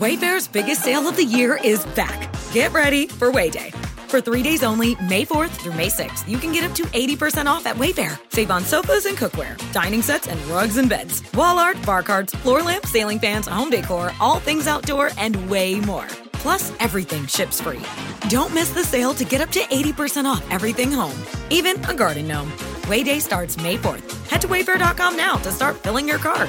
Wayfair's biggest sale of the year is back. Get ready for Wayday. For three days only, May 4th through May 6th, you can get up to 80% off at Wayfair. Save on sofas and cookware, dining sets, and rugs and beds, wall art, bar cards, floor lamps, sailing fans, home decor, all things outdoor, and way more. Plus, everything ships free. Don't miss the sale to get up to 80% off everything home, even a garden gnome. Wayday starts May 4th. Head to wayfair.com now to start filling your cart.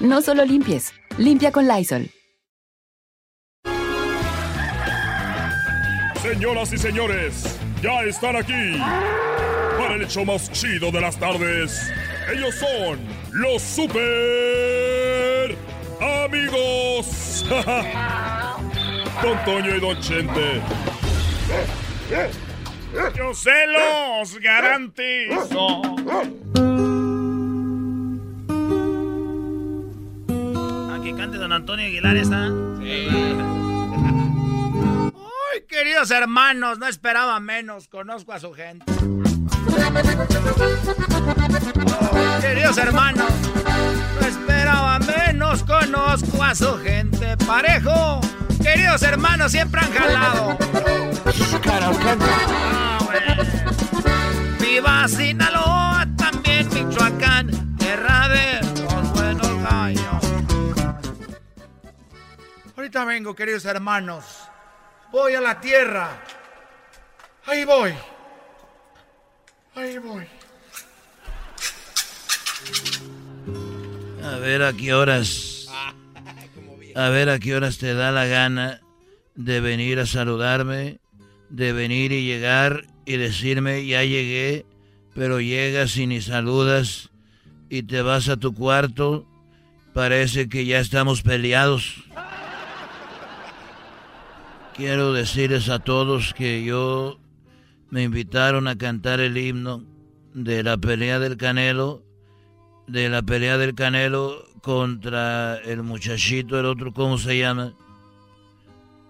No solo limpies, limpia con Lysol. Señoras y señores, ya están aquí para el hecho más chido de las tardes. Ellos son los super amigos. Don Toño y Don Chente. Yo se los garantizo. Cante Don Antonio Aguilar está. Sí. Ay, queridos hermanos, no esperaba menos. Conozco a su gente. queridos hermanos, no esperaba menos. Conozco a su gente. Parejo. Queridos hermanos, siempre han jalado. Bueno. Viva Sinaloa, también Michoacán, Ahorita vengo, queridos hermanos. Voy a la tierra. Ahí voy. Ahí voy. A ver a qué horas. A ver a qué horas te da la gana de venir a saludarme, de venir y llegar y decirme ya llegué, pero llegas y ni saludas y te vas a tu cuarto. Parece que ya estamos peleados. Quiero decirles a todos que yo me invitaron a cantar el himno de la pelea del Canelo, de la pelea del Canelo contra el muchachito, el otro, ¿cómo se llama?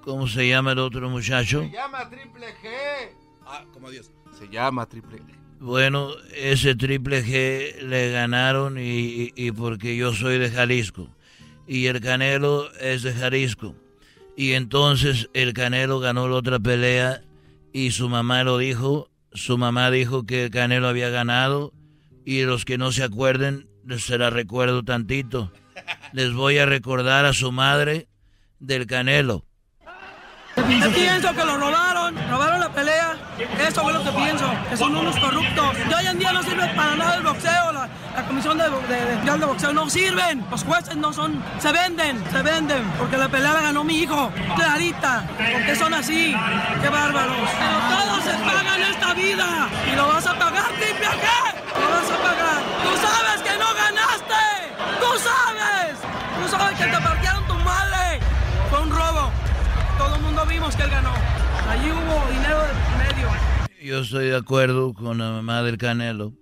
¿Cómo se llama el otro muchacho? Se llama Triple G. Ah, como Dios. Se llama Triple G. Bueno, ese Triple G le ganaron y, y porque yo soy de Jalisco. Y el Canelo es de Jalisco. Y entonces el Canelo ganó la otra pelea y su mamá lo dijo. Su mamá dijo que el Canelo había ganado y los que no se acuerden, se la recuerdo tantito. Les voy a recordar a su madre del Canelo. Pienso que lo robaron. Eso es lo que pienso, que son unos corruptos. Y hoy en día no sirve para nada el boxeo, la, comisión de, de, de, boxeo no sirven. Los jueces no son, se venden, se venden, porque la pelea la ganó mi hijo, clarita. porque son así? ¡Qué bárbaros! Pero todos se pagan esta vida y lo vas a pagar, triple? Lo vas a pagar. Tú sabes que no ganaste, tú sabes, tú sabes que te partieron tu madre. Fue un robo todo el mundo vimos que él ganó. Allí hubo dinero medio. Yo estoy de acuerdo con la mamá del Canelo,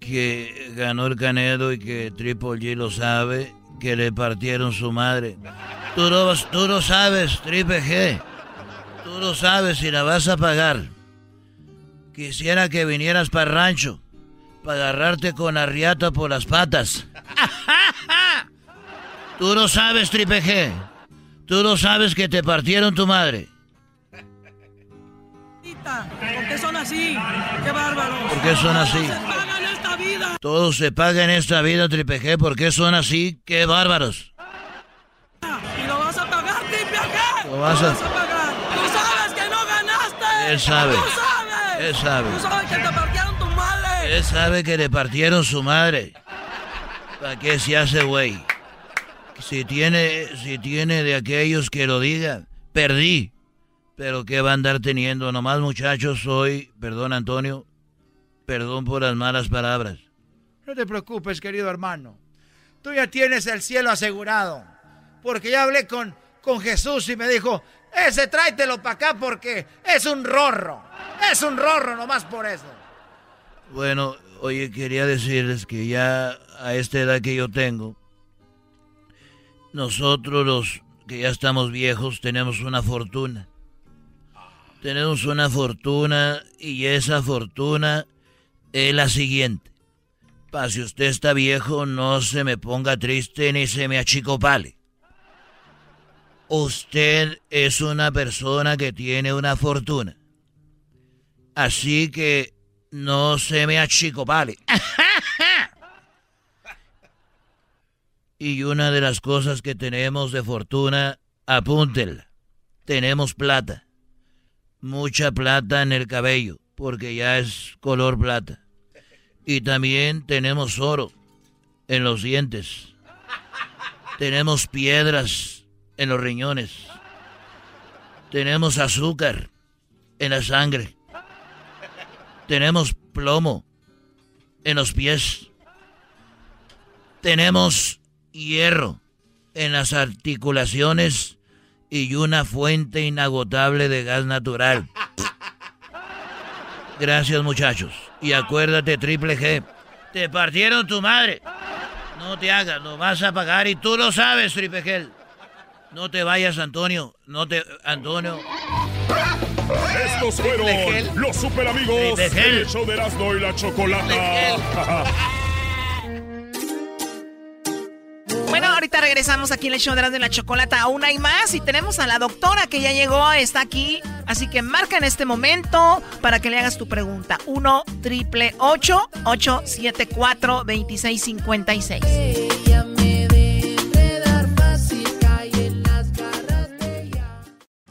que ganó el Canelo y que Triple G lo sabe, que le partieron su madre. Tú no, tú no sabes, Triple G. Tú no sabes si la vas a pagar. Quisiera que vinieras para rancho, para agarrarte con arriata por las patas. Tú no sabes, Triple G. Tú no sabes que te partieron tu madre. ¿Por qué son así? ¡Qué bárbaros! ¿Por qué son así? Todo se paga en esta vida. Todo se paga en esta vida, Triple G. ¿Por qué son así? ¡Qué bárbaros! Y lo vas a pagar, Triple G. Lo vas a... Lo vas a pagar. Tú sabes que no ganaste. Él sabe. Tú sabes. Él sabe. Tú sabes que te partieron tu madre. Él sabe que le partieron su madre. ¿Para qué se hace güey? Si tiene, si tiene de aquellos que lo digan, perdí. Pero ¿qué va a andar teniendo? Nomás muchachos, soy, perdón Antonio, perdón por las malas palabras. No te preocupes, querido hermano. Tú ya tienes el cielo asegurado. porque ya hablé con, con Jesús y me dijo, ese tráetelo para acá porque es un rorro. Es un rorro nomás por eso. Bueno, oye, quería decirles que ya a esta edad que yo tengo, nosotros los que ya estamos viejos tenemos una fortuna. Tenemos una fortuna y esa fortuna es la siguiente. Para si usted está viejo, no se me ponga triste ni se me achicopale. Usted es una persona que tiene una fortuna. Así que no se me achicopale. y una de las cosas que tenemos de fortuna, apúntenla. Tenemos plata. Mucha plata en el cabello, porque ya es color plata. Y también tenemos oro en los dientes. Tenemos piedras en los riñones. Tenemos azúcar en la sangre. Tenemos plomo en los pies. Tenemos hierro en las articulaciones y una fuente inagotable de gas natural. Gracias muchachos. Y acuérdate, Triple G, te partieron tu madre. No te hagas, lo vas a pagar y tú lo sabes, Triple G. No te vayas, Antonio. No te... Antonio. Estos fueron los super amigos del show de Erasmo y la Chocolata. regresamos aquí en el show de Erasmo y la Chocolata. Aún hay más y tenemos a la doctora que ya llegó, está aquí. Así que marca en este momento para que le hagas tu pregunta. 1 triple 874 2656.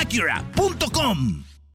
acura.com.